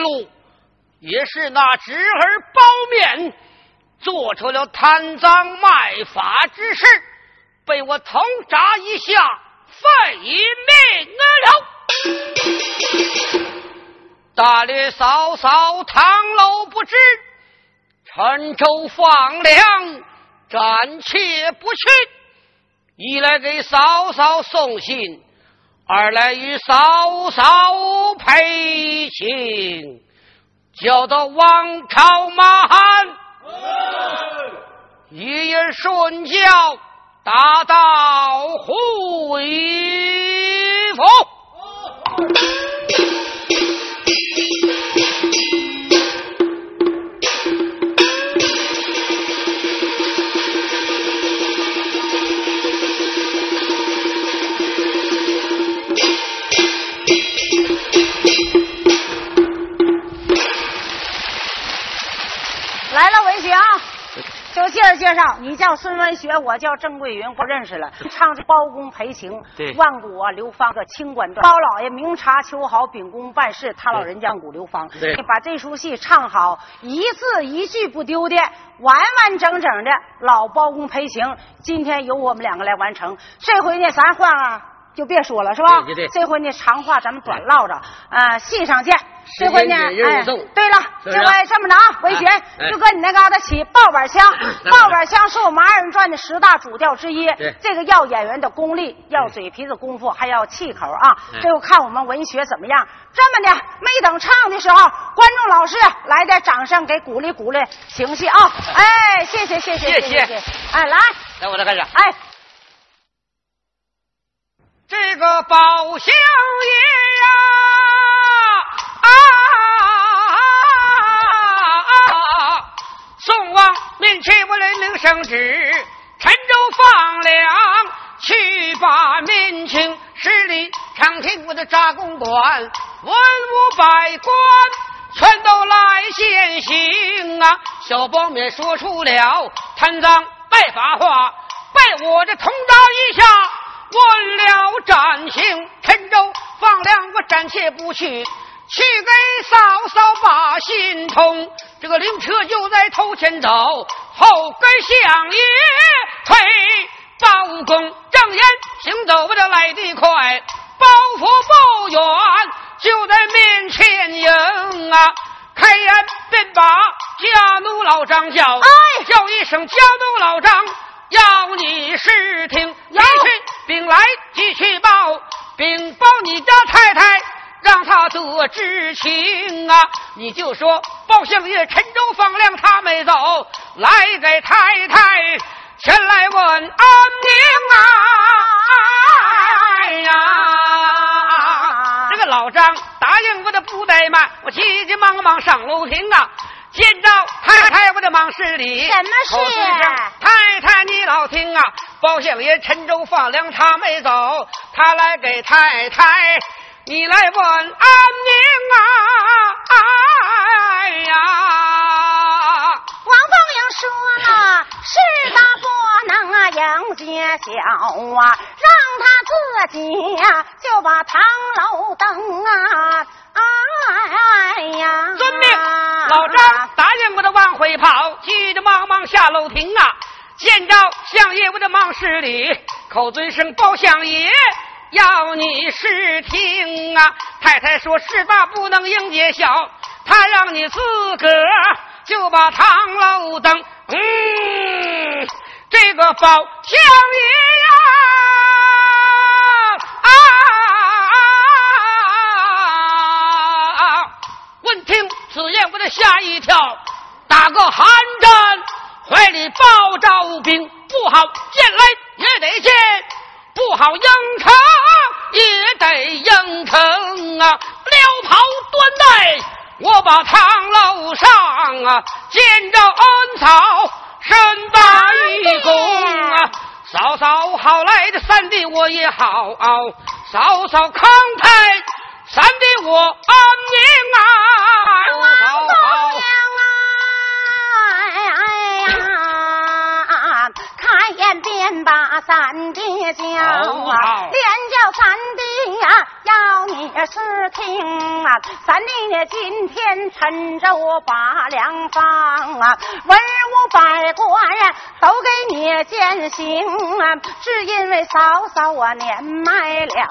路。也是那侄儿包面做出了贪赃卖法之事，被我通查一下，废命了。大略嫂嫂唐楼不知，陈州放粮，暂且不去。一来给嫂嫂送信，二来与嫂嫂配亲。叫到王朝马汉，一人顺教，大道回府。介绍介绍，你叫孙文学，我叫郑桂云，不认识了。唱是包公赔情，万古啊流芳个清官段。包老爷明察秋毫，秉公办事，他老人家万古流芳。你把这出戏唱好，一字一句不丢的，完完整整的。老包公赔情，今天由我们两个来完成。这回呢，咱换啊。就别说了，是吧？这回呢，长话咱们短唠着，啊，戏上见。这回呢，哎，对了，这回这么着啊，文学就搁你那嘎达起爆板腔，爆板腔是我们二人转的十大主调之一。这个要演员的功力，要嘴皮子功夫，还要气口啊。这就看我们文学怎么样。这么的，没等唱的时候，观众老师来点掌声，给鼓励鼓励，情绪啊！哎，谢谢谢谢谢谢，哎，来，来，我来开始。哎。这个包相爷呀，啊！宋王面前我来领圣旨，陈州放粮，去把民情十里长亭我的扎公馆，文武百官全都来现行啊！小包面说出了贪赃败法话，拜我这通达一下。问了战情，陈州放粮，我暂且不去，去给嫂嫂把心通。这个灵车就在头前走，后跟相爷推包公正言行走，我这来得快，包袱不远，就在面前迎啊！开言便把家奴老张叫，哎，叫一声家奴老张。要你试听，一去禀来即去报，禀报你家太太，让他得知情啊！你就说包相爷陈州放粮，他没走，来给太太前来问安宁啊！哎呀，这个老张答应我的不怠慢，我急急忙忙上楼厅啊。见着太太，我的忙施礼。什么事？太太，你老听啊！包相爷陈州放粮，他没走，他来给太太你来问安宁啊！哎呀，王凤英说了，是他不能啊迎接小啊，让他自己呀就把唐楼登啊！哎呀，遵命，老张答应我的往回跑，急急忙忙下楼亭啊，见着相爷我的忙施礼，口尊声包相爷。要你试听啊！太太说事大不能迎接小，他让你自个儿就把堂楼登。嗯，这个包相爷呀，啊！闻听此言，我得吓一跳，打个寒战，怀里抱着兵，不好见来也得见。不好应承也得应承啊！撩袍端带，我把堂楼上啊，见着恩草，身大一躬啊！嫂嫂好来的三弟我也好，嫂嫂康泰，三弟我安宁啊！把三弟叫啊，连叫三弟呀，要你是听啊。三弟今天趁着我把粮放啊，文武百官呀都给你践行啊。只因为嫂嫂我年迈了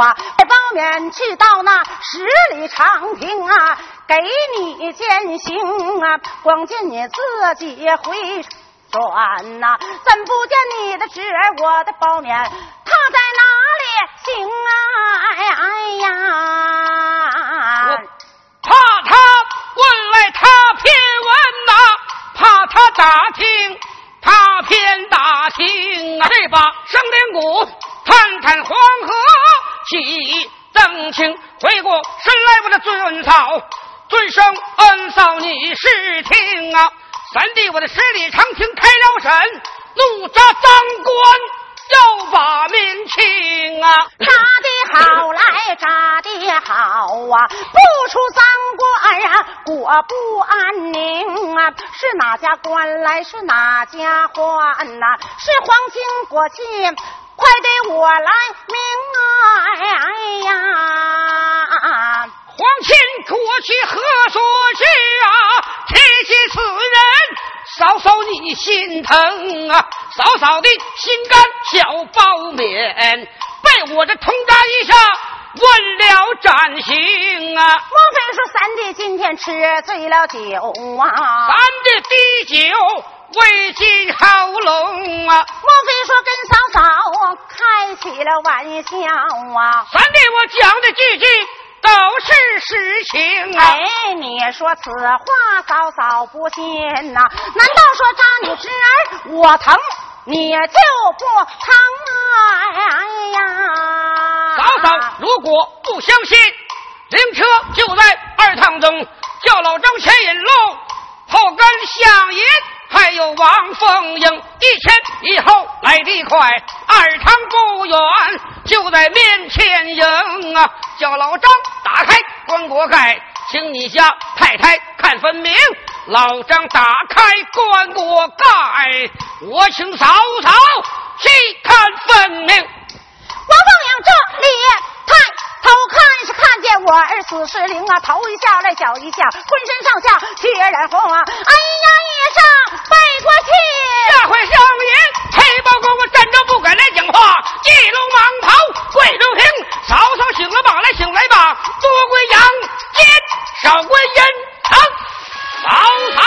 啊，包勉去到那十里长亭啊，给你践行啊。光见你自己回。转呐，怎不见你的侄儿，我的包年，他在哪里行啊？哎呀！怕他问来他偏问呐，怕他打听他偏打听啊！这把生灵谷探探黄河起正清，回过神来我的尊嫂，尊声恩嫂你是听啊！三弟，我的十里长亭开了审，怒扎赃官，要把民情啊！扎的好来，扎的好啊！不出赃官啊，国不安宁啊！是哪家官来？是哪家官呐？是皇亲国戚，快给我来明啊！哎呀！皇亲国戚何所至啊？提起此人，嫂嫂你心疼啊！嫂嫂的心肝小包勉，被我这通扎一下，问了斩刑啊！莫非说三弟今天吃醉了酒啊？三弟滴酒未进喉咙啊！莫非说跟嫂嫂开起了玩笑啊？三弟我讲的句句。都是实情啊！哎，你说此话，嫂嫂不信呐？难道说扎你侄儿我疼，你就不疼啊？哎呀！嫂嫂如果不相信，灵车就在二趟中，叫老张牵引路，后跟相爷。还有王凤英，一前一后来得快，二堂不远，就在面前迎啊！叫老张打开棺椁盖，请你家太太看分明。老张打开棺椁盖，我请嫂嫂细看分明。王凤英这里太。头看是看见我儿死是灵啊，头一下来脚一下，浑身上下血染红啊！哎呀，一声背过去，下回相爷黑包公，我站着不敢来讲话，一路蟒袍跪着听，嫂嫂醒了吧来醒来吧，多归阳间，少归阴堂，嫂嫂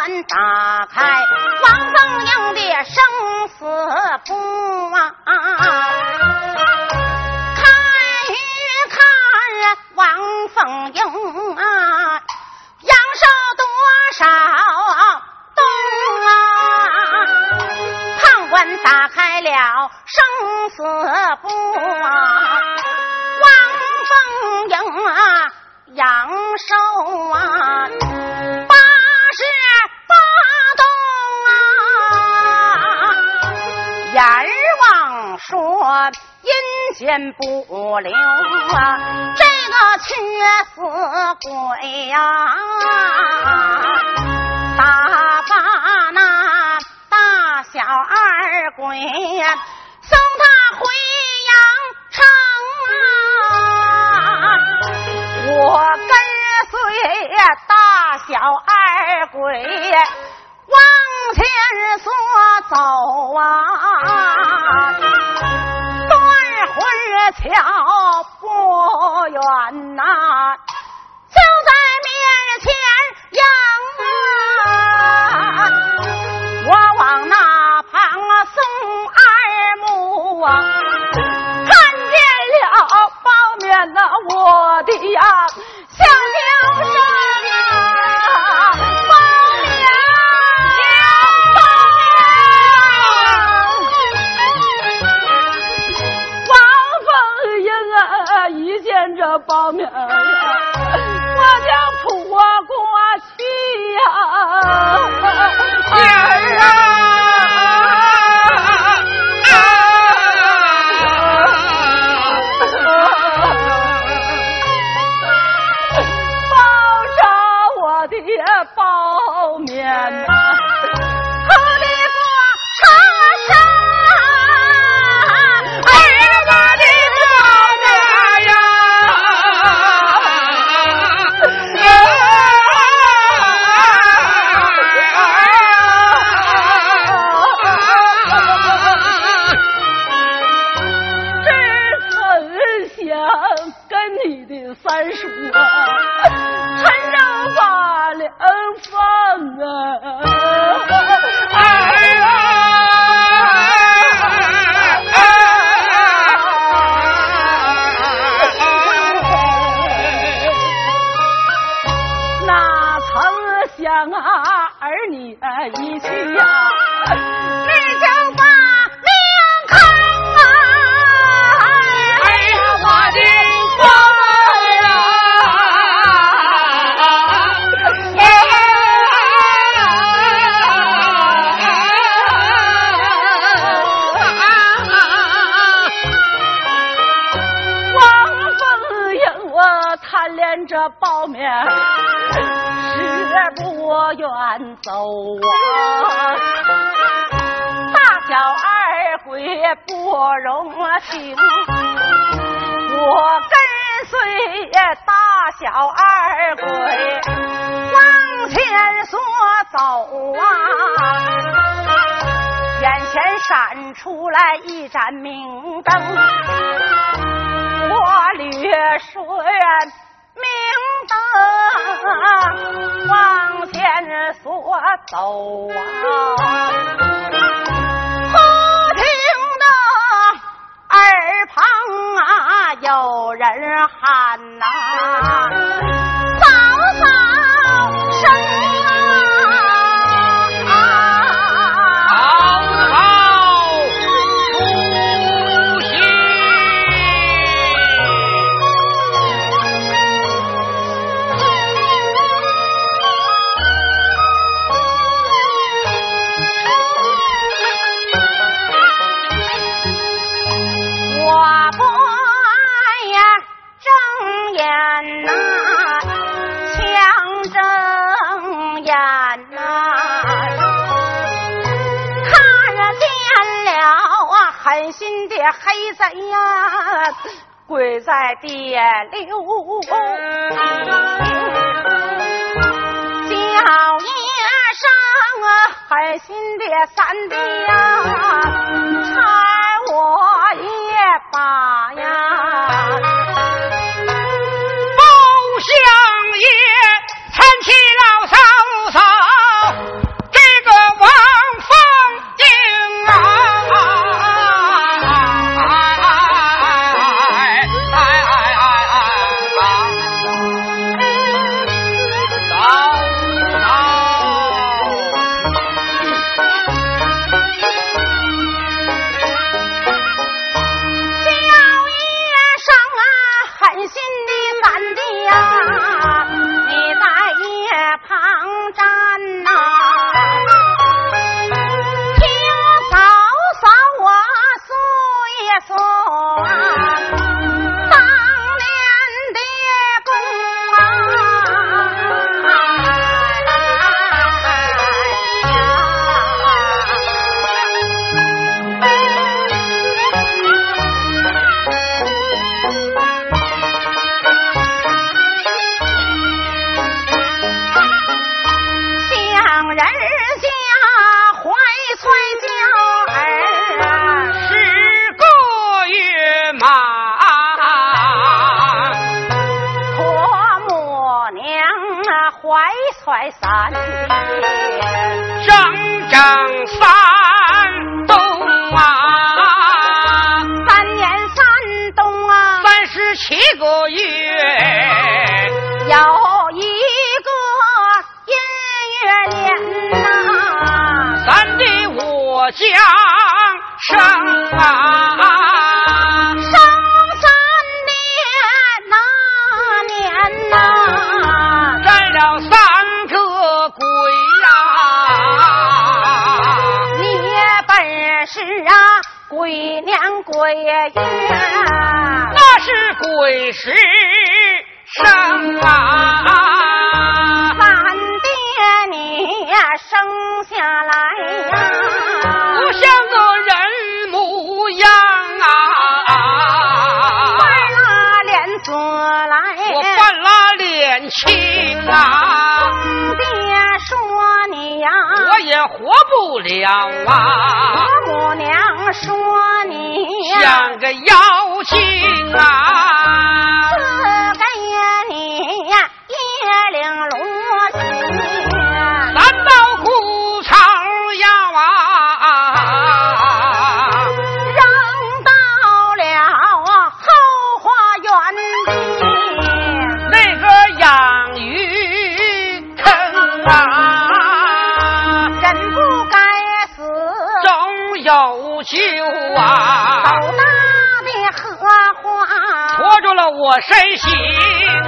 判官打开王凤英的生死簿啊。看一看王凤英啊，阳寿多少冬啊？判官打开了生死簿啊，王凤英啊，阳寿啊，八十说阴间不留啊，这个缺死鬼呀、打发那大小二鬼呀，送他回阳城啊。我跟随大小二鬼往从前所走啊，断魂桥不远呐、就在面前迎啊，我往那旁啊送二目啊，看见了包面呐，我的呀小娘生见这包面呀，我就扑过去呀、放啊，儿。啊，哪曾想啊，儿女一去呀、愿走啊。大小二鬼不容情，我跟随大小二鬼往前所走啊。眼前闪出来一盏明灯，我略顺明灯往前所走啊。忽听得耳旁啊有人喊呐、的黑贼呀，跪在地流。叫一声啊，狠心的三弟呀，差我一把住了我身心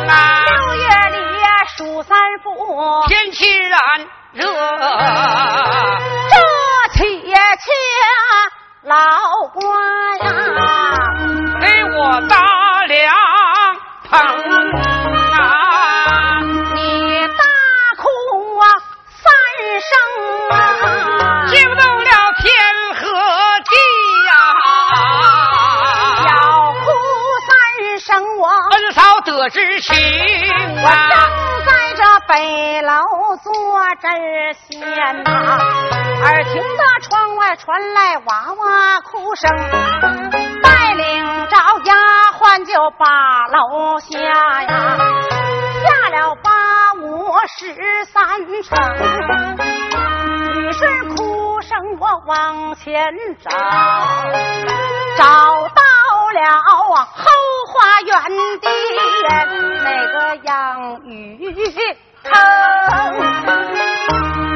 啊。六月里数三伏，天气然线呐，耳听得窗外传来娃娃哭声，带领着丫鬟就把楼下呀，下了八五十三层，于是哭声我往前找，找到。了后花园的那个养鱼坑，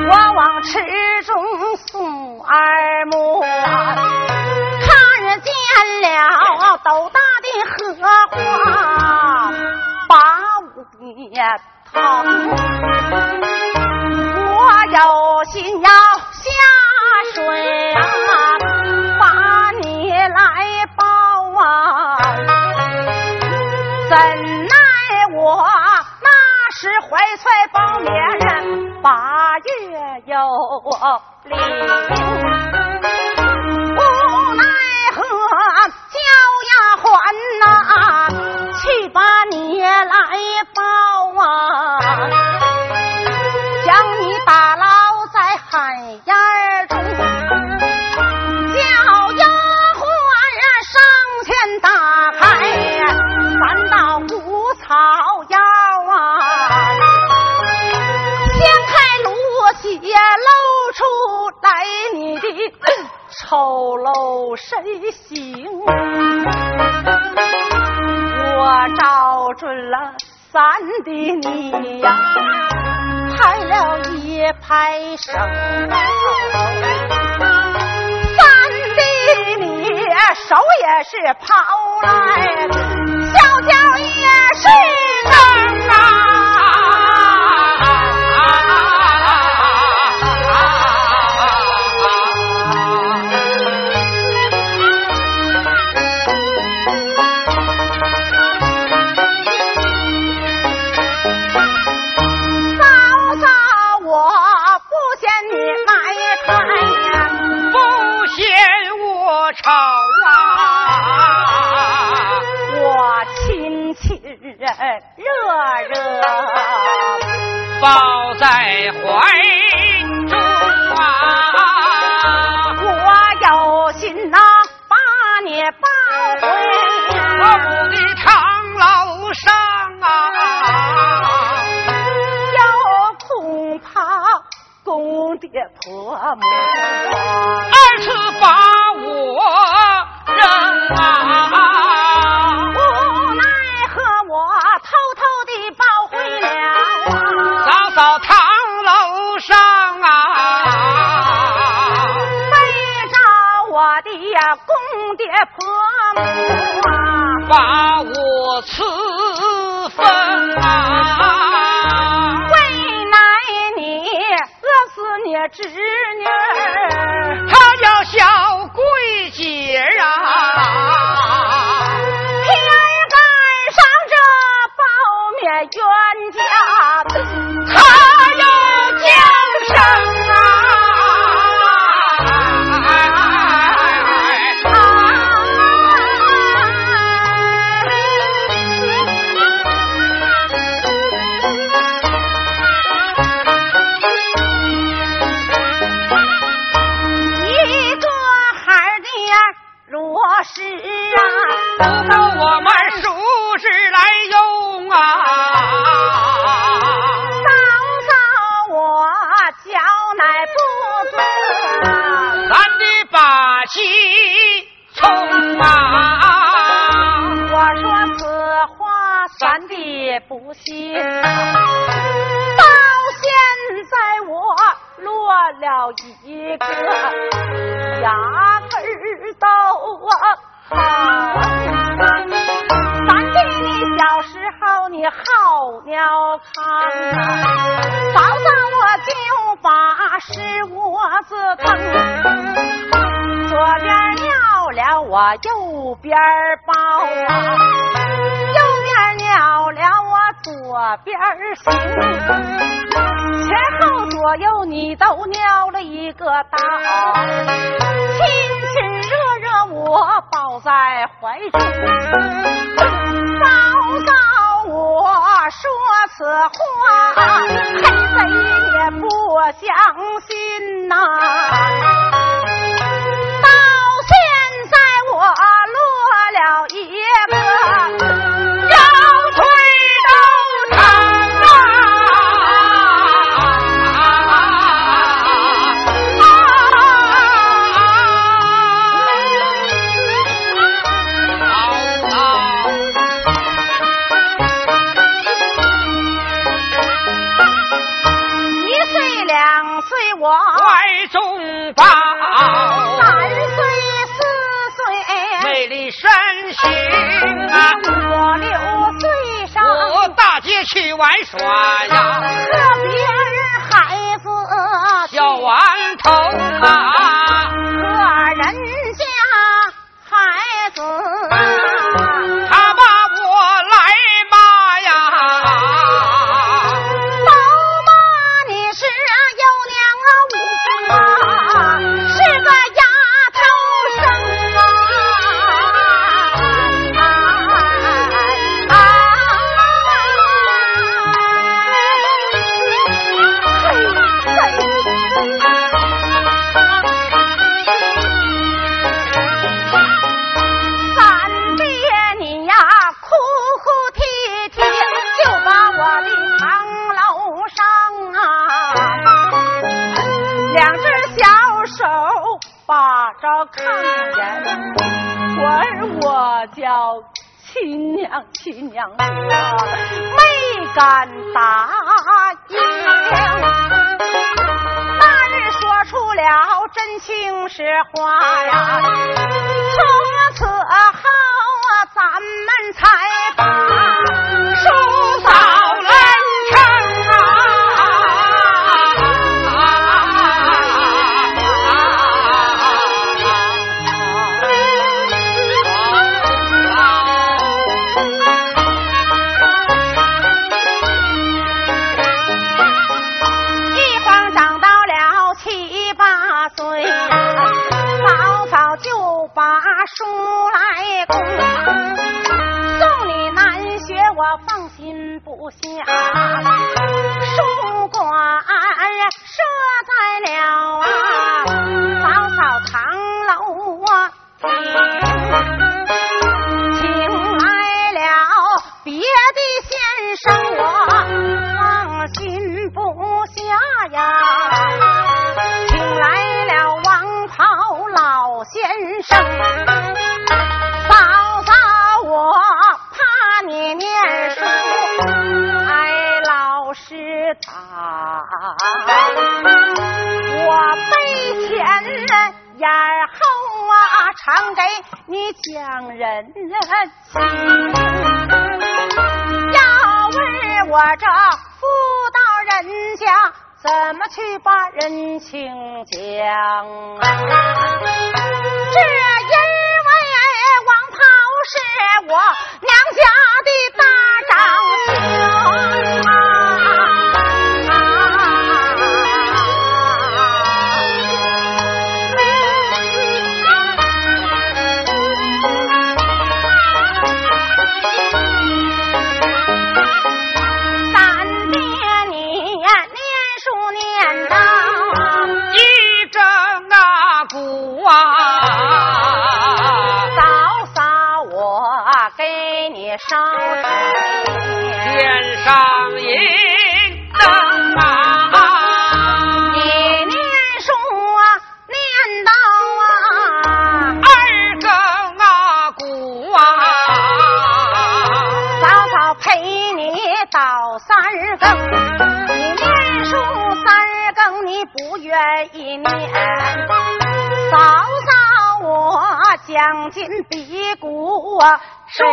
我往池中送二目，看见了斗大的荷花把我疼，我有心要下水啊，把你来抱啊。怎奈我那时怀揣包面人，八月有礼，无奈何叫丫鬟呐、去把你来报啊。丑陋身形。我找准了三弟你呀，拍了一拍手。三弟你手也是抛来，小脚也是蹬啊。热热抱在怀中啊！我有心呐，把你抱回我母的长楼上啊！又恐怕公爹婆母二次把我人啊！乃不尊，咱的把戏从啊！我说此话，三弟不信。到现在我落了一个牙根儿都好。好尿炕啊，早早我就把屎窝子腾，左边尿了我右边包啊，右边尿了我左边行，前后左右你都尿了一个道，亲亲热热我抱在怀中，嫂嫂我说此话，黑贼也不相信呐、到去玩耍呀，和别人孩子小顽童啊，要看人管我叫亲娘亲娘没敢答应大人说出了真情实话呀从此后啊咱们才把要问我这妇道人家怎么去把人情讲只因为王袍是我娘家紧紧鼓啊说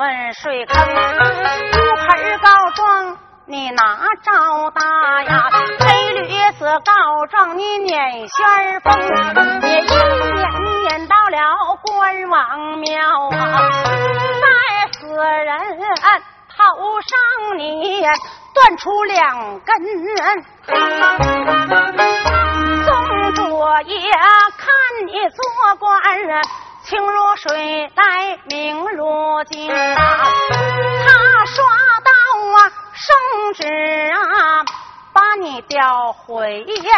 问水坑？乌盆告状，你哪招打呀？黑驴子告状，你撵旋风，你一撵撵到了关王庙啊！在死人头上你断出两根，宋卓也看你做官清如水，来明如镜啊！他刷到啊圣旨啊，把你调回京。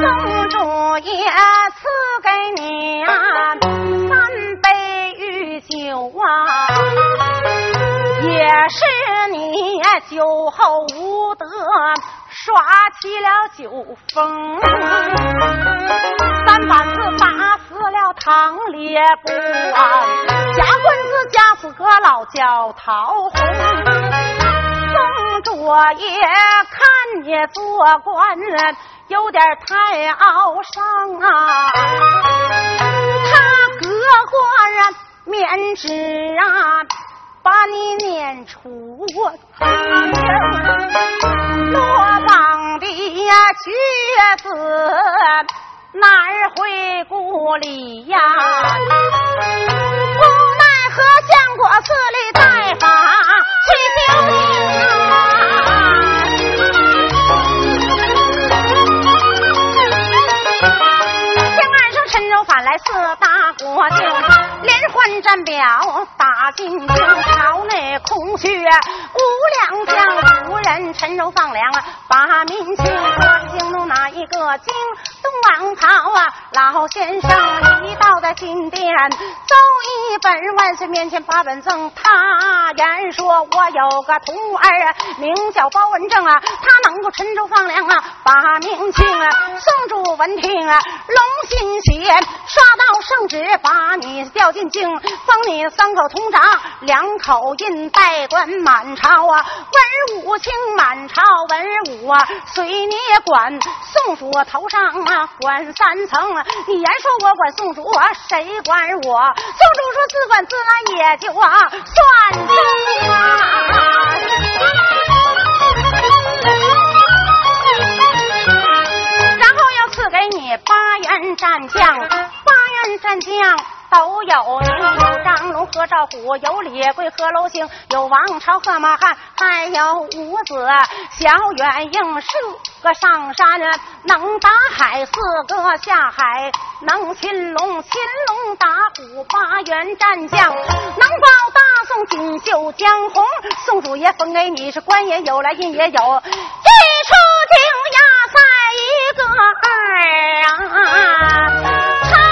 宋主也赐给你啊三杯御酒啊，也是你酒后无德耍起了酒疯，三板子打死了唐烈布啊，假棍子夹死个老叫桃红。宋卓也看你做官有点太傲上啊，他隔官啊面纸啊，把你撵出落榜的呀学子哪儿回故里呀？无奈何相国寺里带法去修行啊！天岸上陈州返来四大国舅，连环战表打进京，朝内空虚无良将，无陈州放粮啊把民请，关京弄哪一个京东王朝啊？老先生一到在金殿，奏一本万岁面前把本赠。他言说我有个徒儿名叫包文正啊，他能够陈州放粮啊，把民请啊。送主文听啊，龙心喜，刷到圣旨，把你调进京，封你三口通长，两口印代官满朝啊，文武卿满朝文武啊，随你管。宋主头上啊管三层，你言说我管宋主，谁管我？宋主说自管自来也就啊算真啊。然后要赐给你八员战将，八员战将都有名，张龙、何兆虎，有李贵、何楼星，有王朝、和马汉，还有五子。小远应，四个上山能打海，四个下海能擒龙，擒龙打虎，八员战将。能保大宋锦绣江红。宋主爷封给你是官也有了，印也有，一出京呀赛一个二啊，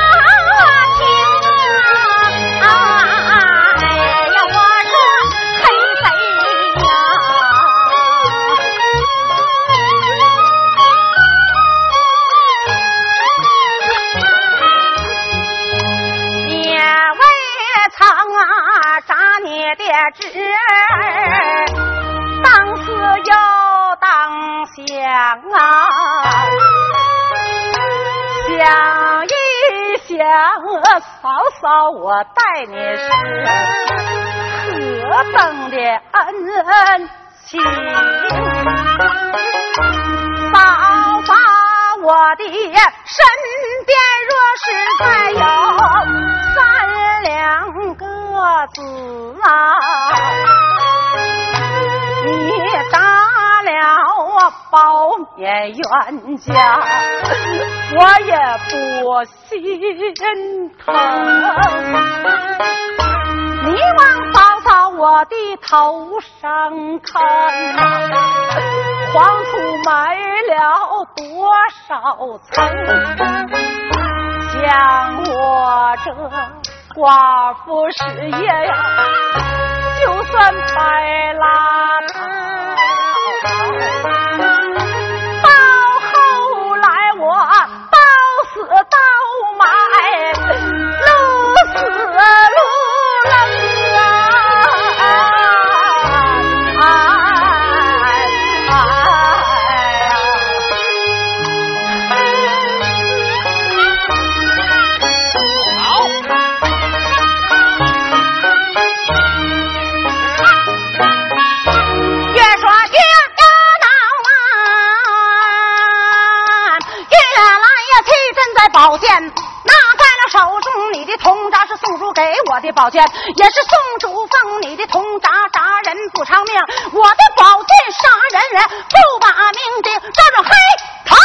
的侄儿，当思又当想啊，想一想，嫂嫂我待你是何等的恩情，嫂嫂我的身边若是再有三两个子啊，你打了我包面冤家，我也不心疼。你往嫂嫂我的头上看、黄土埋了多少层？像我这寡妇失业呀，就算白拉他铜铡是宋主给我的宝剑，也是宋主封你的铜铡，铡人不偿命。我的宝剑杀人，不把命定，照着黑头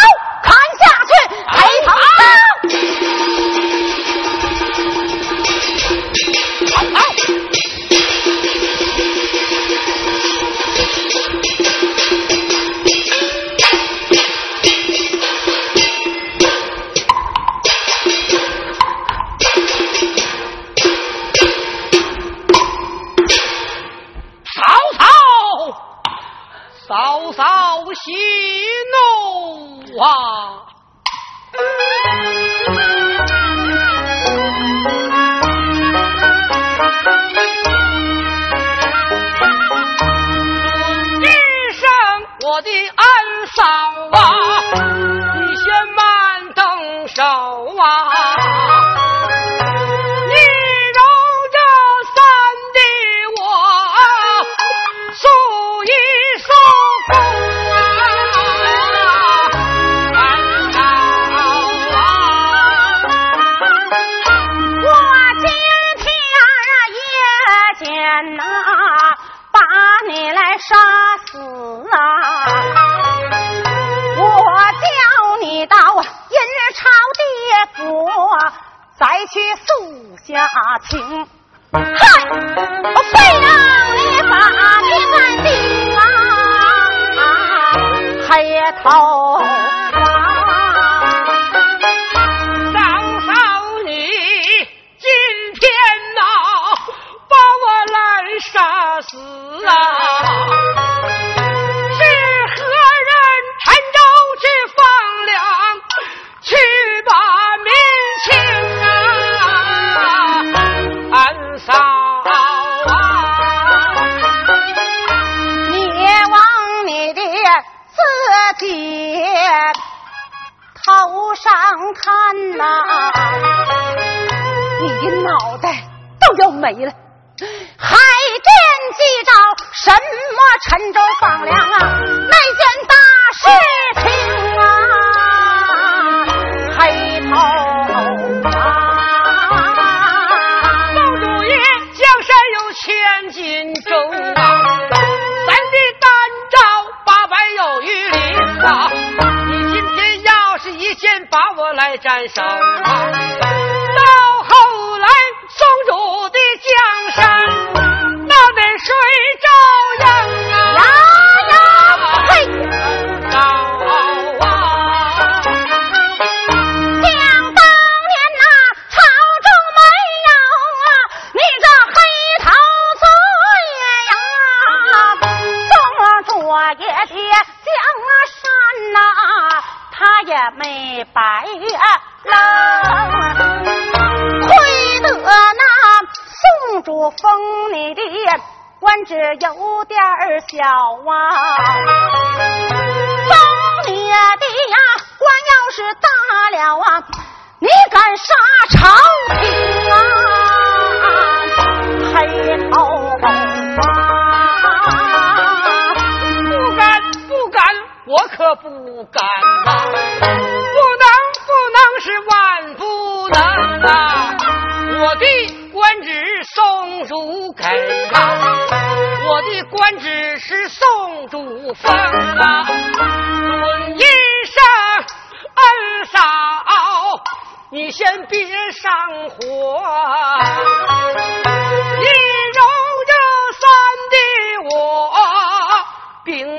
黑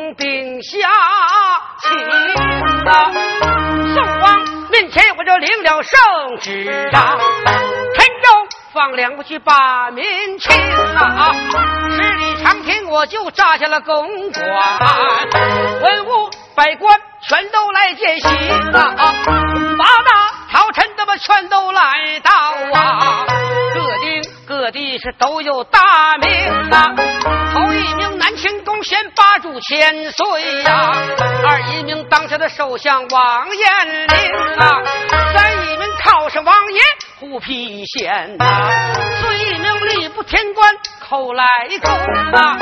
兵兵下。宋王面前，我就领了圣旨啊！陈州放粮不去把民请啊！十里长亭我就扎下了公馆，文武百官全都来见信啊！八大朝臣他们全都来到啊！我地是都有大名啊！头一名南清宫贤八柱千岁呀，二一名当下的首相王彦龄啊，三一名靠山王爷虎皮县呐，四一名吏部天官寇来公啊，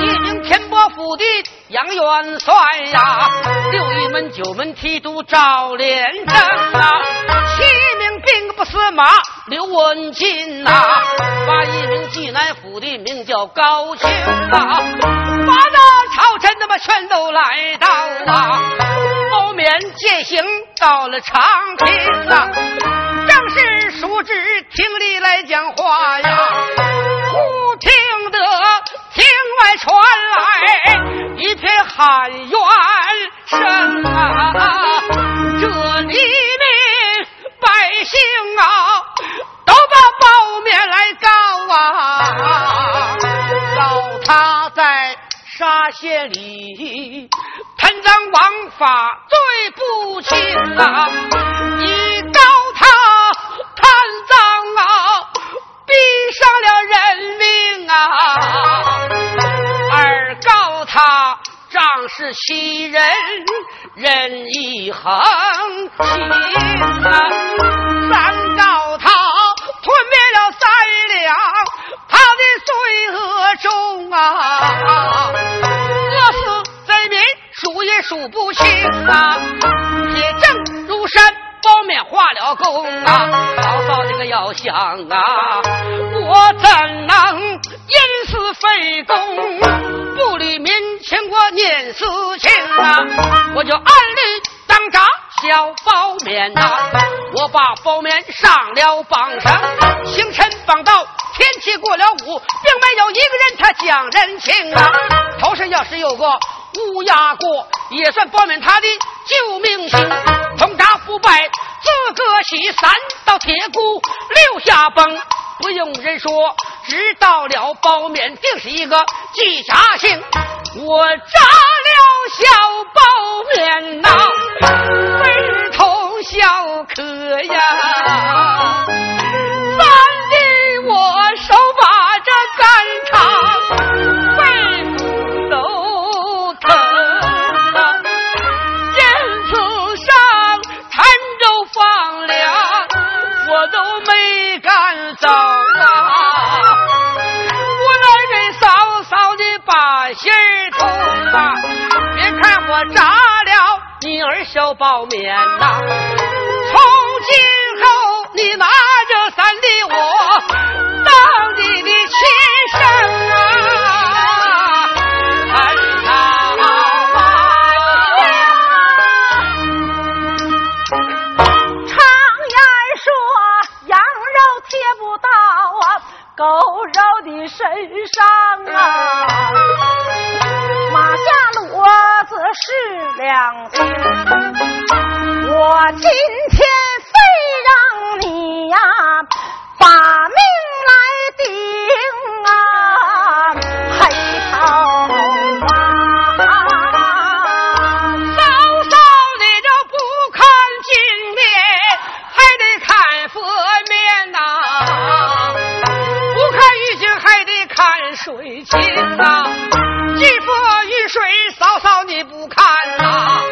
一名天波府的杨元帅呀，六一门九门提督赵连正啊，七名。兵不司马刘文进呐，八一名济南府的名叫高俅啊，把那朝臣他妈全都来到啊，包面践行到了长平啊，正是叔侄听里来讲话呀，忽听得厅外传来一片喊冤声啊，这里面百姓啊，都把包面来告啊，告他在沙县里贪赃枉法罪不轻啊，一告他贪赃啊，逼上了人命啊，二告他仗势欺人，人意横行啊，三告重啊，饿死贼民数也数不清啊，铁证如山。包面画了功啊，曹操这个要想啊，我怎能因私废公，不理民情我念私情啊，我就暗里当闸小包面呐，我把包面上了榜上，清晨榜到天气过了午，并没有一个人他讲人情啊，头上要是有个乌鸦过，也算包面他的救命星，通达不败。自个起三道铁骨六下崩，不用人说，知道了包面定是一个计诈性。我扎了小包面呐，非同小可呀！三弟，我手把炸了你儿小包面呐，从今后你拿着三弟我？当你的亲生啊！狗肉的身上啊，子是两斤，我今天非让你呀把命来顶啊，黑头啊！嫂嫂你这不看金面，还得看佛面呐。不看玉镜还得看水情啊，一佛雨水，嫂嫂你不看呐，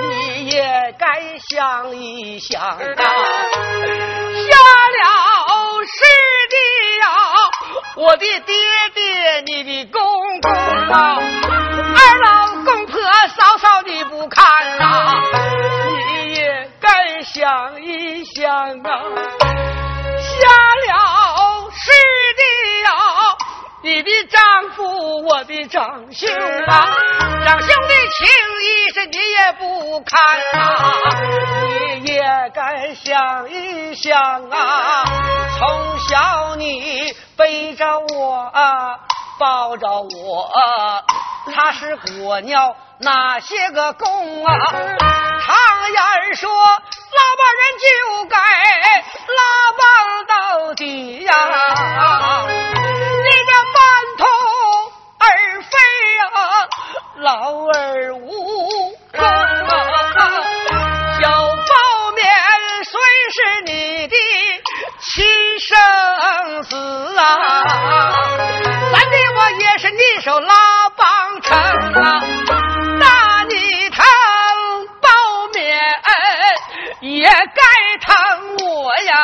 你也该想一想啊。下了世的呀，我的爹爹，你的公公啊，二老公婆，嫂嫂你不看呐，你也该想一想啊。下了世的。你的丈夫，我的长兄啊，长兄的情谊是你也不看啊，你也该想一想啊。从小你背着我啊，抱着我，他是火鸟哪些个功啊？常言说，拉帮人就该拉帮到底呀。你这而废啊，老儿无功啊！小包面虽是你的亲生子啊，三弟我也是你手拉帮成啊，那你疼包面也该疼我呀。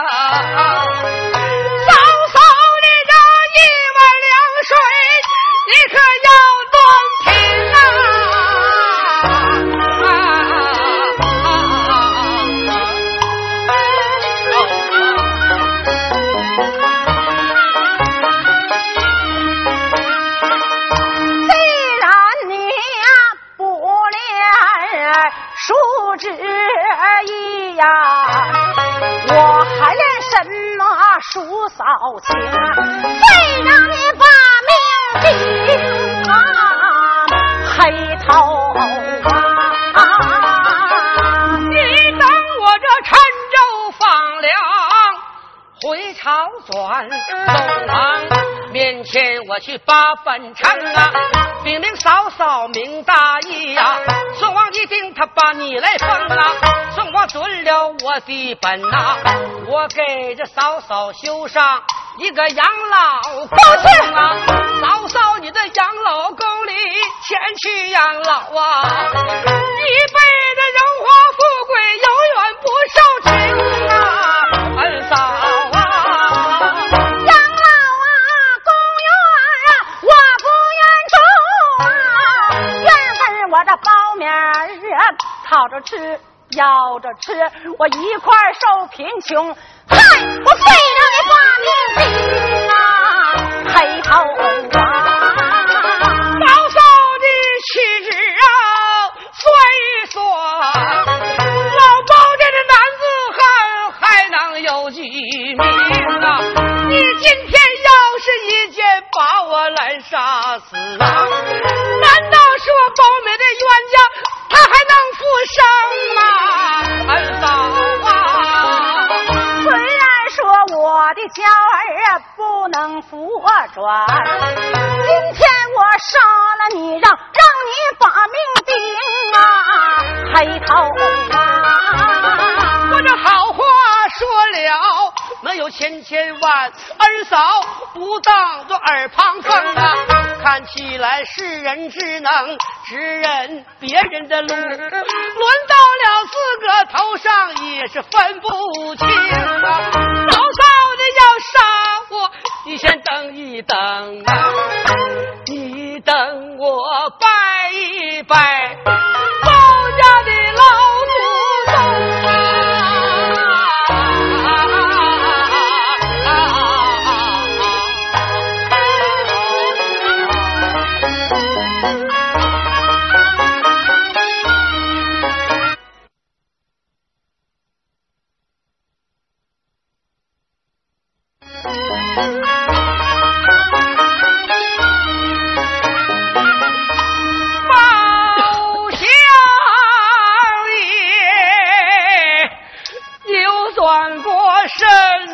扫清啊，谁让你把命定啊？黑头啊！你等我这陈州放粮，回朝转东堂，面前我去把本城啊，禀明嫂嫂明大义呀，宋王一定他把你来封啊，宋王准了我的本呐，我给这嫂嫂修上一个养老宫啊，嫂嫂你的养老宫里前去养老啊，一辈子荣华富贵永远不受穷啊，我这包面儿啊，掏着吃，要着吃，我一块受贫穷。嗨，我非让你把命定啊，黑头啊！嫂嫂的气质啊，算一算，老包家的男子汉还能有几名啊？你今天要是一剑把我来杀死啊，难道说包美的不能复转，今天我杀了你，让让你把命定啊，黑头啊！我这好话说了，没有千千万，二嫂不当做耳旁风啊！看起来是人只能指认别人的路，轮到了自个头上也是分不清啊！早早的要杀我，你先等一等啊！你等我拜一拜过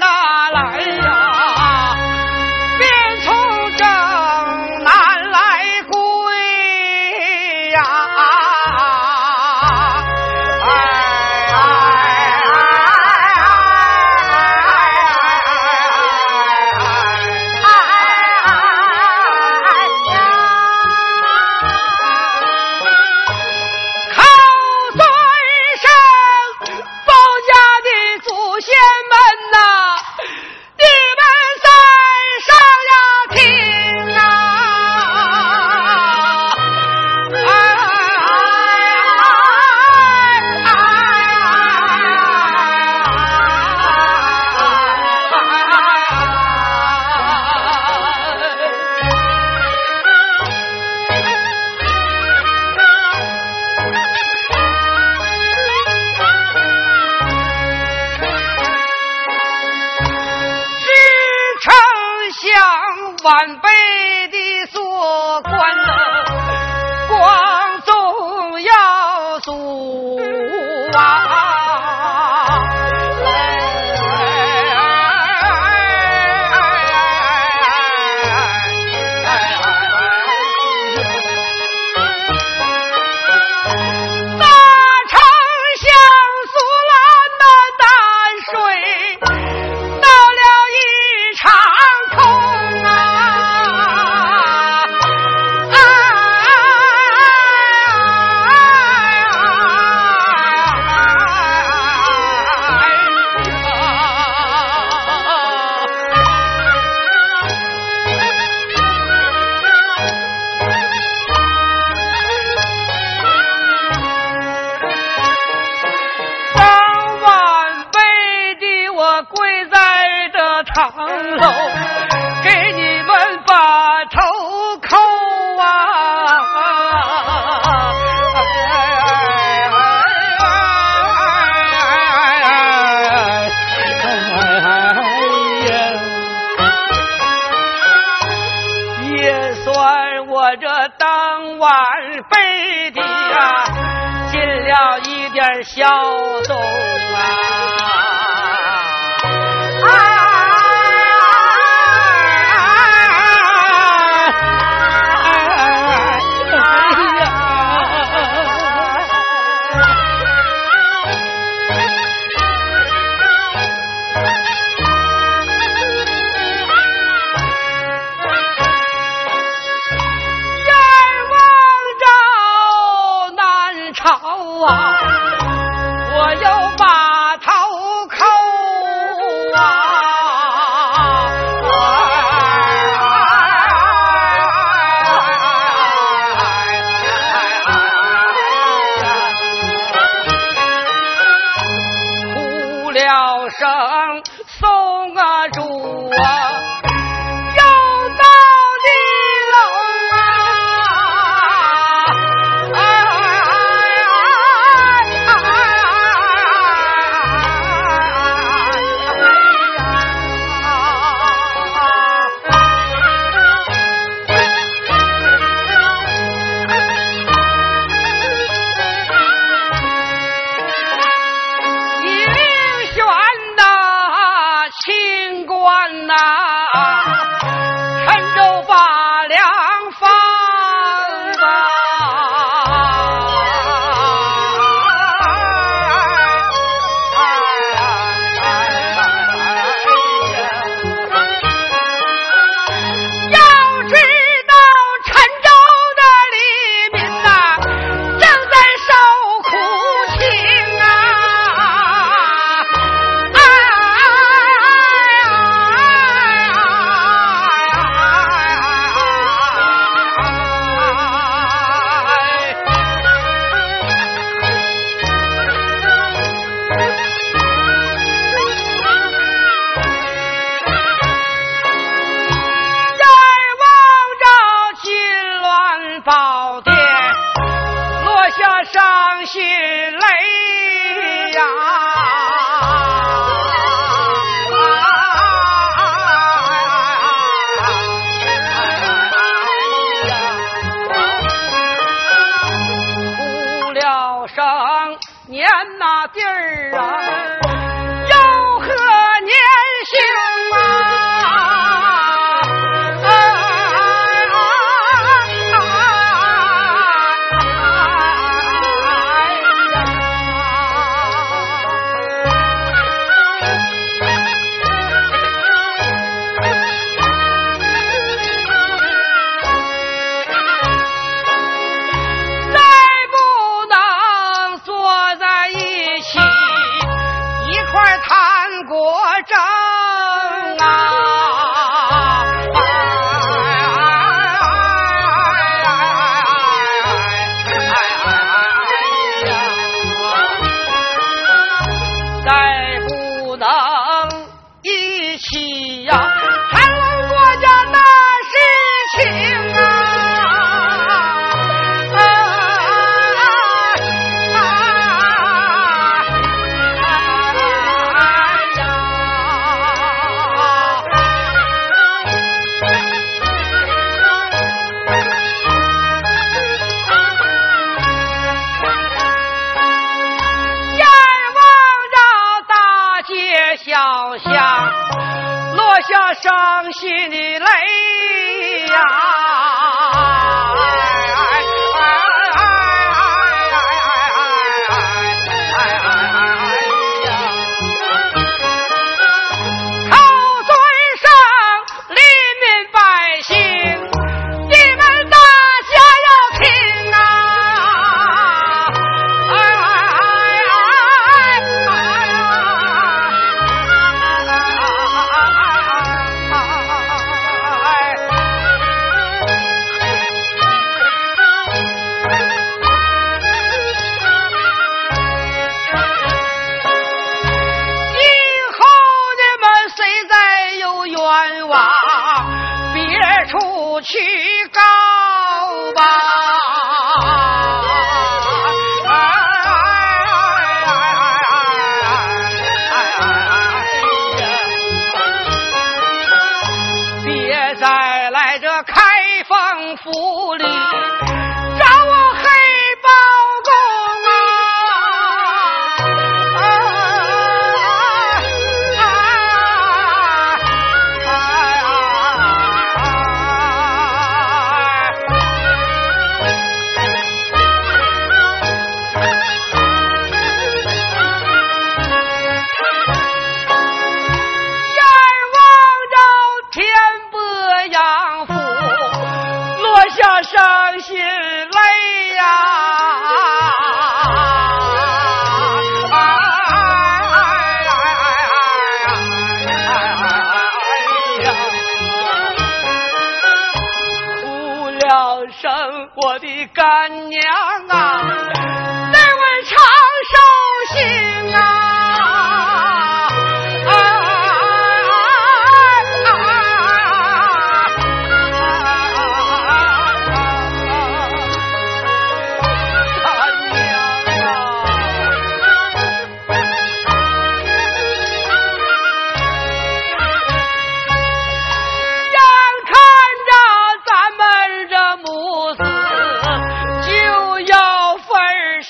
下伤心的泪呀。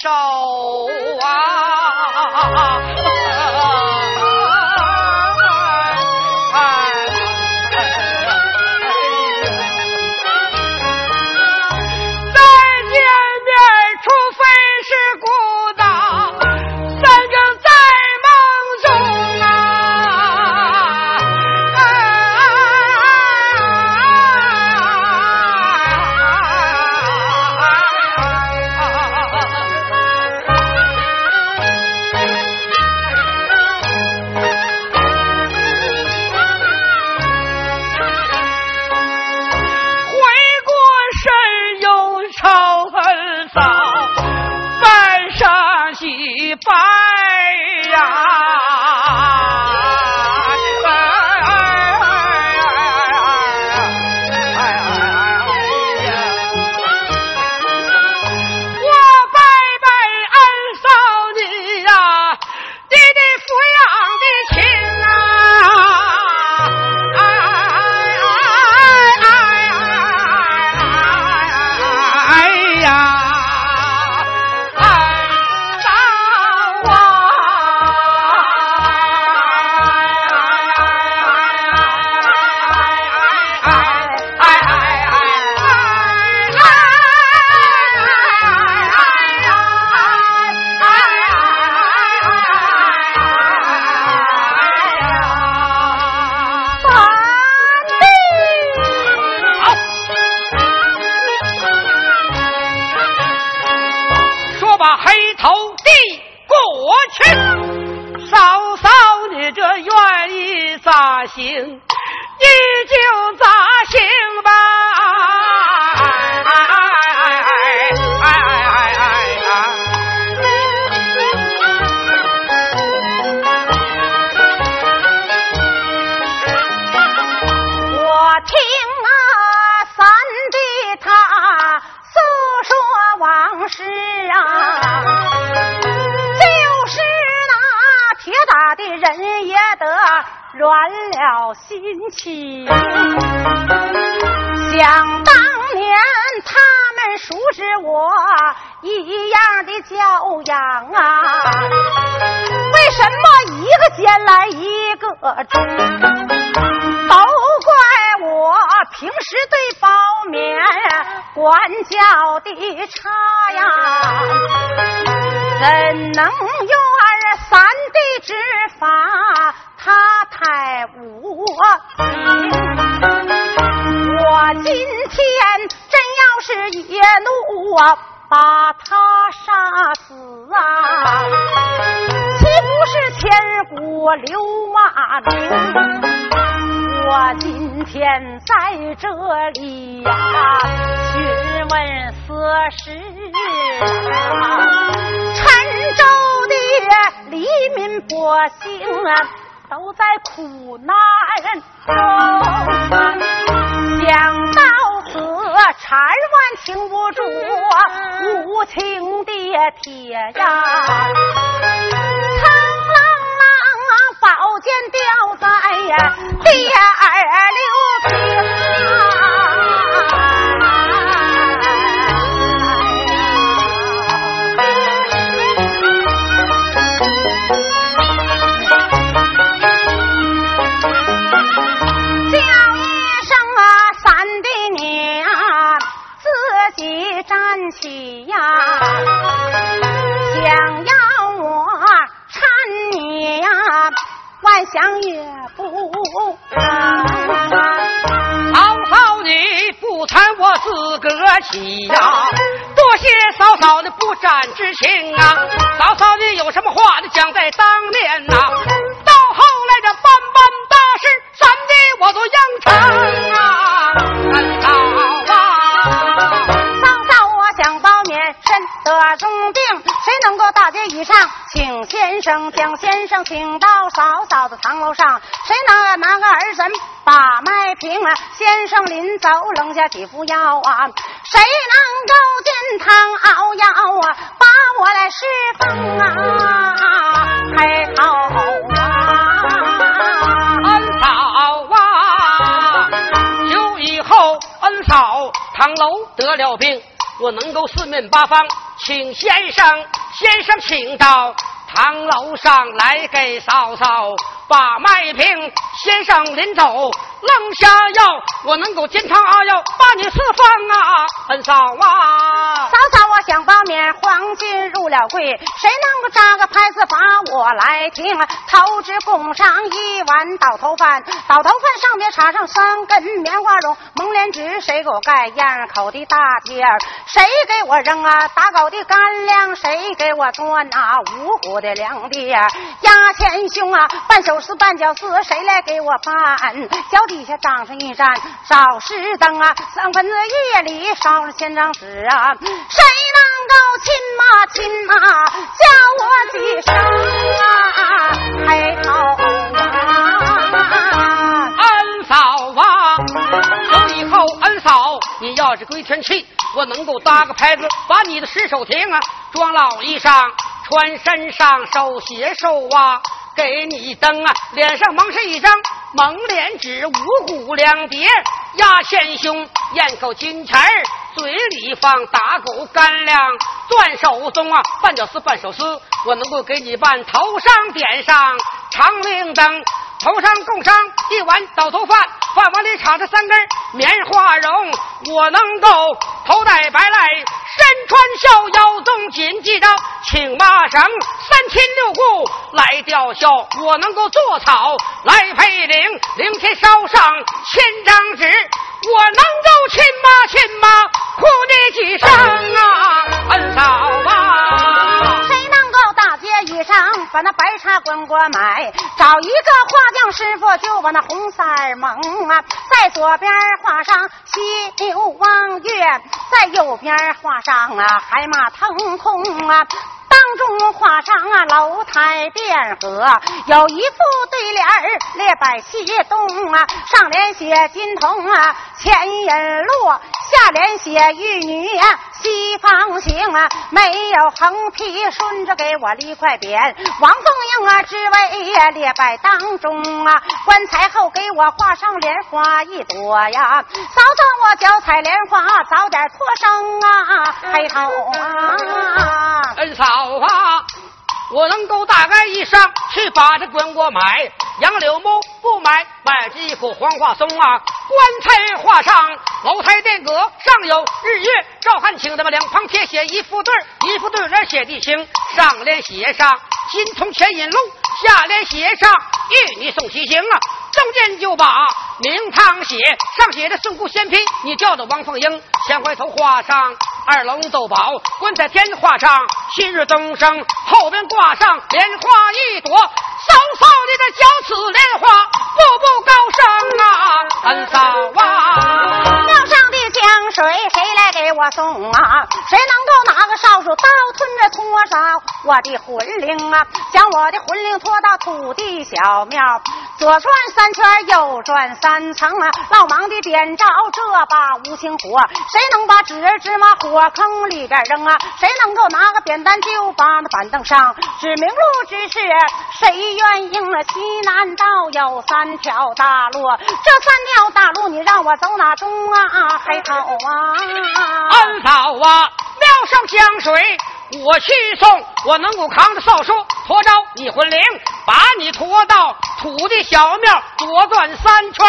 shall 教养啊？为什么一个奸来一个忠？都怪我平时对包勉管教的差呀，怎能用二三的执法他太无？我今天真要是也怒啊！把他杀死啊！岂不是千古流骂名？我今天在这里呀，询问此事。陈州的黎民百姓啊，都在苦难。想到。死缠万停不住无情的铁呀，苍啷啷宝剑掉在呀第二平啊。站起呀，想要我搀你呀，万想也不。嫂嫂你不搀我自个起呀，多谢嫂嫂的不斩之情啊！嫂嫂你有什么话你讲在当面呐？到后来这办办大事，咱的我都应承啊！嫂啊，得重病，谁能够大街以上请先生，将先生请到嫂嫂的堂楼上，谁能拿个儿神把脉平啊？先生临走扔下几副药啊，谁能够见汤熬药啊，把我来释放啊？开头啊！恩嫂啊，就以后恩嫂堂楼得了病，我能够四面八方请先生，先生请到堂楼上来给嫂嫂把脉平。先生临走扔下药，我能够煎汤熬药把你释放啊，恩嫂啊。嫂嫂，我想包面黄金入了柜，谁能够扎个牌子把我来听？头只供上一碗倒头饭，倒头饭上面插上三根棉花绒，蒙脸纸谁给我盖样口的大贴？谁给我扔啊打狗的干粮？谁给我端啊五谷的粮碟？压前胸啊，半手撕半脚撕，谁来给我办？脚底地下长上一盏早时灯啊，三分子夜里烧了千张纸啊，谁能够亲妈亲妈叫我几声啊？黑头啊！恩嫂啊，从以后恩嫂，你要是归天气，我能够搭个牌子，把你的尸首亭啊装老衣裳，穿身上手鞋手袜，给你灯啊，脸上蒙上一张蒙脸纸，五谷两碟压前胸，咽口金钱儿，嘴里放打狗干粮，攥手中啊，绊脚丝绊手丝，我能够给你办头上点上长明灯。头上供上一碗倒头饭，饭碗里插着三根棉花绒。我能够头戴白赖，身穿孝，腰中紧系着请麻绳，三亲六故来吊孝。我能够做草来配灵，灵前烧上千张纸。我能够亲妈亲妈哭你几声啊，恩嫂啊！谁能够大街以上把那白茶滚滚买？找一个画匠师傅就把那红色儿蒙啊，在左边画上犀牛望月，在右边画上啊海马腾空啊。当中画上啊楼台卞和，有一副对联儿列摆西东啊，上联写金童啊前引路，下联写玉女啊西方行啊，没有横批，顺着给我立块匾，王凤英啊之位呀列摆当中啊，棺材后给我画上莲花一朵呀，嫂嫂我脚踩莲花早点脱生啊，黑头啊。恩嫂啊，我能够大概衣裳去把这棺椁买，杨柳木不买，买几棵黄花松啊。棺材画上楼台殿阁，上有日月照汗青，他们两旁贴写一副对一副对联写地形，上联写上金童前引路，下联写上玉女送西行啊。中间就把名堂写上写着孙姑仙坯，你叫着王凤英，先回头画上二龙斗宝，关在天画上新日东升，后边挂上莲花一朵，嫂嫂你的脚此莲花步步高升啊，三嫂啊！庙上水谁来给我送啊？谁能够拿个扫帚倒吞着拖上我的魂灵啊？将我的魂灵拖到土地小庙，左转三圈，右转三层啊！老忙的点着这把无情火，谁能把纸儿芝麻火坑里边扔啊？谁能够拿个扁担就把那板凳上指明路指示？谁愿应了西南道有三条大路，这三条大路你让我走哪中啊？黑头啊！恩嫂啊，庙上江水我去送，我能够扛着扫帚驮着你魂灵，把你驮到土地小庙，左转三圈，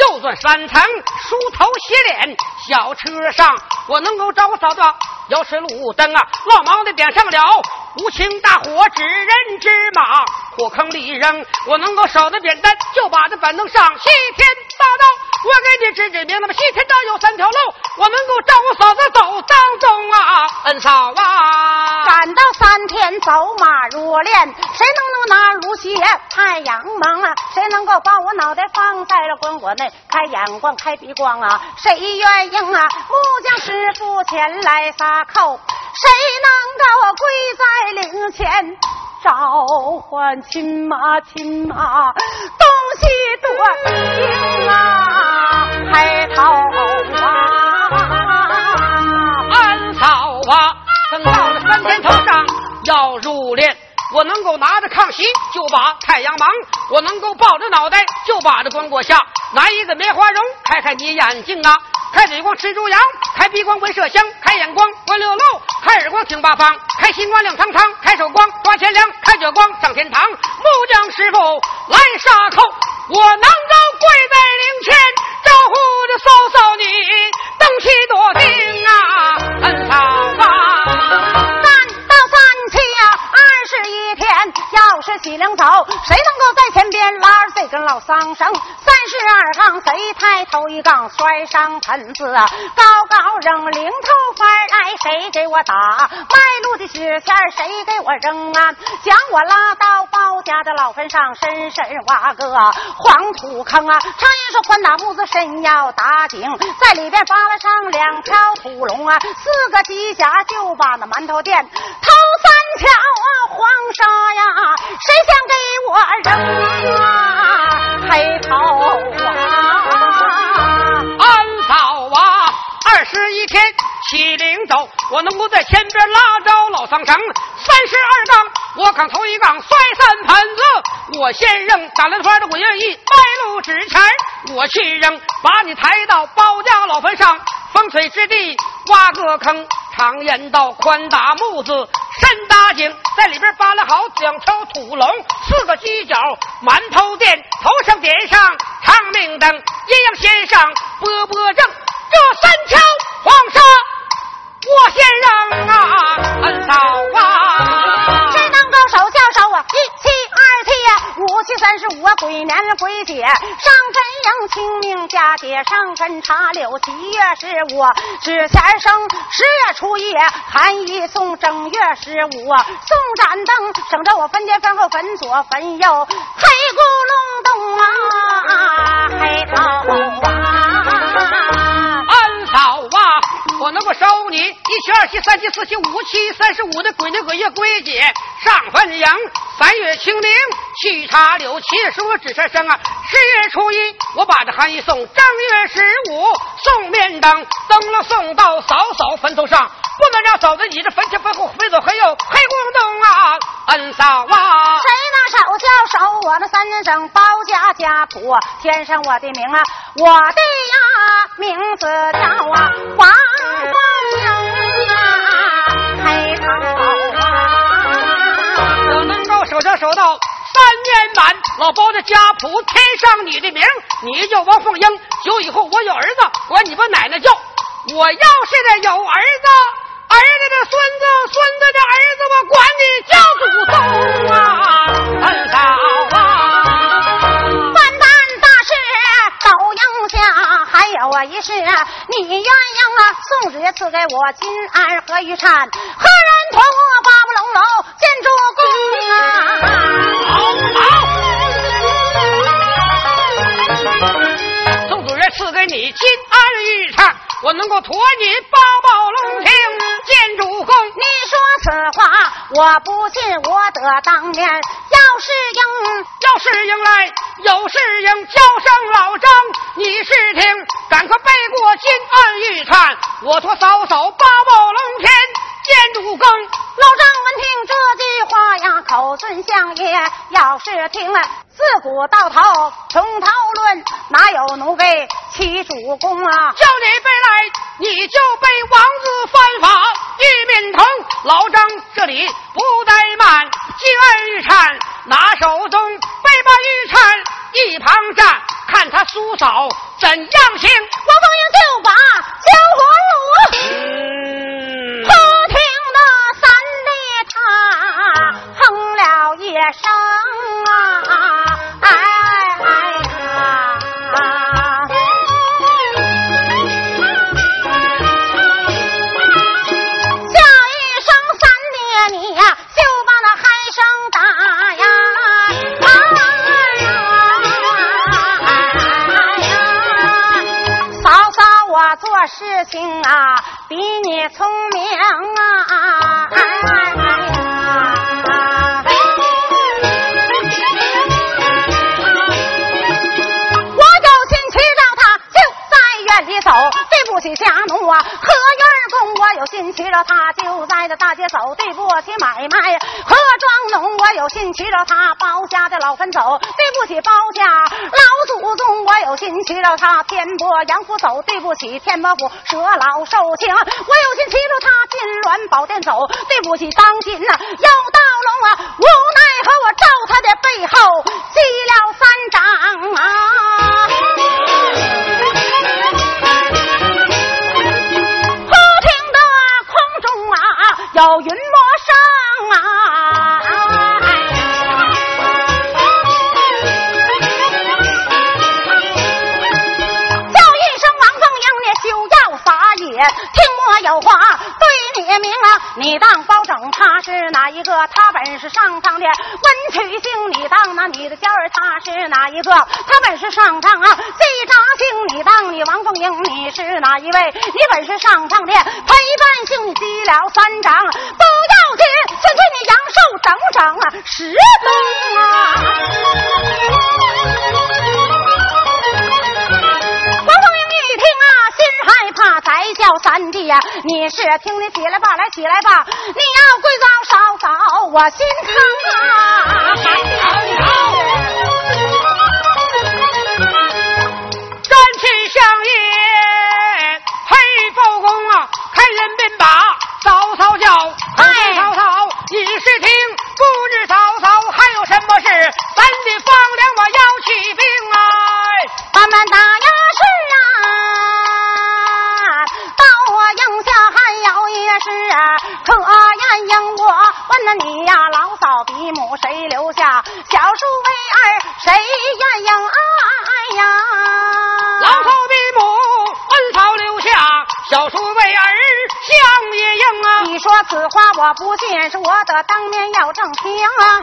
右转三层，梳头洗脸。小车上我能够找找到，要是路灯啊，老忙的点上了，无情大火指人之马，火坑里一扔，我能够守得扁担，就把这板凳上西天大道。我给你指指明，那么西天道有三条路，我能够照我嫂子走当中啊，恩嫂啊！赶到三天走马入殓，谁能够拿芦鞋太阳蒙啊？谁能够把我脑袋放在了棺椁内开眼光开鼻光啊？谁愿意啊？木匠师傅前来撒扣，谁能够跪在在灵前召唤亲妈亲妈？东西多情啊，海涛啊，安嫂啊，等到了三天头上要入殓，我能够拿着炕席就把太阳忙，我能够抱着脑袋就把这棺椁下，拿一个棉花绒开开你眼睛啊。开嘴光吃猪羊，开鼻光闻麝香，开眼光观六路，开耳光听八方，开心光亮堂堂，开手光抓钱粮，开脚光上天堂。木匠师傅来杀寇，我能够跪在灵前招呼着嫂嫂你，登西多定要是喜灵走，谁能够在前边拉着这根老桑绳？三十二杠，谁抬头一杠摔上盆子啊？高高扔零头翻来，谁给我打？卖路的纸钱谁给我扔啊？将我拉到包家的老坟上，深深挖个黄土坑啊！常言说，宽打木子深要打井，在里边扒拉上两条土龙啊，四个机甲就把那馒头店掏瞧啊。黄沙呀，谁想给我扔啊？黑头啊！安嫂啊，二十一天起灵走，我能够在前边拉着老桑绳。三十二杠，我扛头一杠摔三盆子。我先扔打了团的，我愿意卖路纸钱我去扔，把你抬到包家老坟上，风水之地挖个坑。常言道，宽打木子深打井，在里边扒拉好两条土龙，四个犄角馒头垫，头上点上长明灯，阴阳先上波波正，这三条黄沙我先扔啊，恩嫂啊，谁能够手教手啊？一七二七呀，五七三十五啊，鬼年鬼节上坟迎清明佳节上坟插柳，七月十五纸钱生，十月初一寒衣送，正月十五送盏灯，省着我坟前坟后坟左坟右，黑咕隆咚啊，黑桃啊，安嫂啊。我能够收你一七二七三七四七五七三十五的鬼年鬼月鬼节上坟迎，三月清明去插柳，七月十五纸钱生啊，十月初一我把这寒衣送，正月十五送面灯，灯笼送到嫂嫂坟头上，不能让嫂子你这坟前坟后飞左黑右黑咕咚啊，恩嫂啊，谁拿手教手我那三人整包家家谱，添上我的名啊，我的呀名字叫啊王。光明啊，黑桃啊！我能够守着守到三年满，老包的家谱添上你的名，你叫王凤英。久以后我有儿子，管你把奶奶叫。我要是这有儿子，儿子的孙子，孙子的儿子，我管你叫祖宗啊，恩嫂啊！还有啊一事，你鸳鸯啊，宋子赐给我金鞍和玉蝉，何人托我八不龙楼建筑宫啊？宋主任赐给你金鞍玉钗，我能够驮你八宝龙庭建筑宫。此话，我不信，我得当面要是应，要是应来。有事应叫声老张，你是听，赶快背过金案玉蝉，我托嫂嫂八宝龙天见主更。老张闻听这句话呀，口尊相爷，要是听了，自古到头从头论，哪有奴婢欺主公啊？叫你背来，你就背王子犯法，与民同。老张这里不怠慢，接二玉蝉拿手中，背把玉蝉一旁站，看他苏嫂怎样行。王凤英就把香火炉，他听得三里长，哼了一声啊。事情啊比你聪明啊。我有心去找他就在院里走。不起家奴啊，何员公，我有心骑着他，就在这大街走，对不起买卖何庄农，我有心骑着他，包家的老坟走，对不起包家老祖宗，我有心骑着他，天波杨府走，对不起天波府蛇老寿情，我有心骑着他，金銮宝殿走，对不起当今呐有道龙一个？他本是上苍啊西扎星，你当你王凤英你是哪一位？你本是上苍的陪伴星，你积了三掌不要紧，先给你阳寿整整啊十冬啊！王凤英一听啊，心害怕，才叫三弟呀、你是听你起来吧，来起来吧，你要跪早少早，我心疼不见，是我得当面要正厅啊！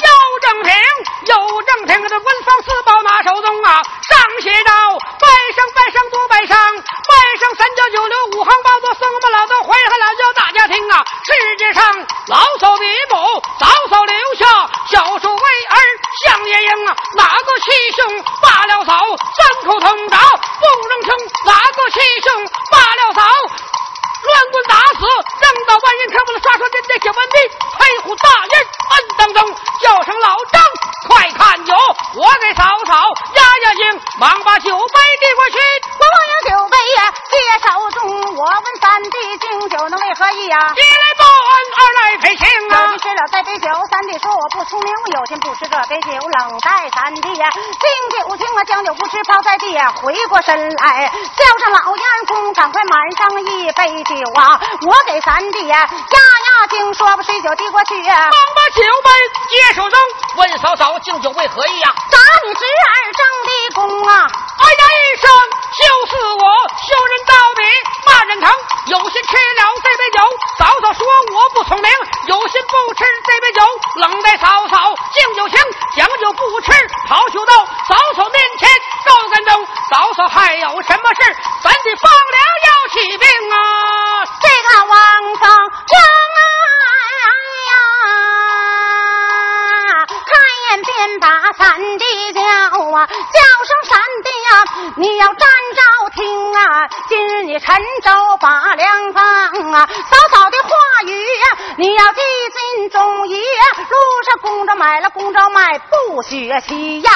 我不聪明，有心不吃这杯酒，冷待三弟呀。敬酒敬啊，将酒不吃，抛在地。回过身来，叫上老员工，赶快满上一杯酒啊！我给三弟呀压压惊，说把水酒递过去呀。忙把酒杯接手中，问嫂嫂敬酒为何意呀？打你侄儿争的功啊！哎呀一声，就是我羞人到底，大人疼。有心吃了这杯酒，嫂嫂说我不聪明；有心不吃这杯酒，冷待嫂嫂敬酒情，将酒不吃，跑酒到嫂嫂面前告跟踪。嫂嫂还有什么事？咱得放粮要起兵啊！这个王方正啊呀，开眼便把三弟叫啊，叫声三弟呀、你要站着听啊，今日你陈州把粮放啊，嫂嫂的话语呀、你要记进中医，路上公着买了公着卖，不许欺呀，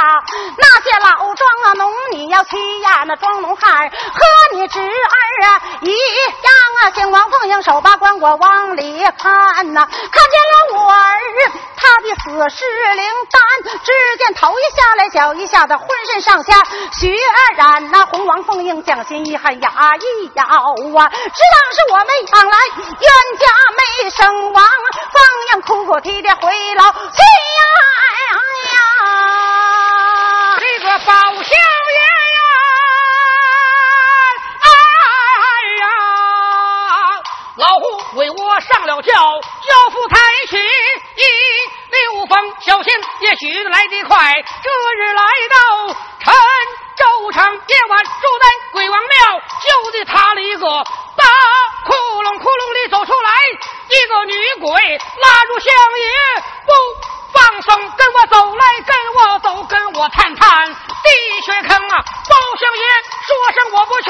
那些老庄啊农你要欺呀，那庄农汉和你侄儿啊一样啊，见王凤英手把棺椁往里看呐、看见了我儿他的死尸灵丹，只见头一下来脚一下的，浑身上下血染呐、红王凤英将心一狠，牙一咬啊，只当是我们养来冤家没生亡，凤英哭哭啼啼回牢去呀呀。这个宝相爷老胡为我上了轿，轿夫抬起一溜风，小心也许来得快。这日来到陈州城，夜晚住在鬼王庙，就地塌了一个大窟窿窟窿里走出来一个女鬼，拉住相爷不放松，跟我走来，跟我走，跟我探探地穴坑啊！包相爷说声我不去，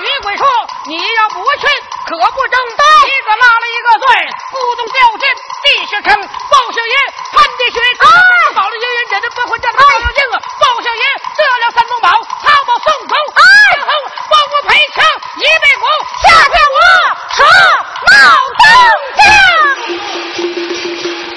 女鬼说你要不去可不争当，一个拉了一个罪，咕咚掉进地穴坑。包相爷探地穴，啊，保了一人忍着不会家，他妖兴啊！包相爷得了三宗宝，他把宋头，啊，然后包我赔枪一背五，吓骗我说闹动静。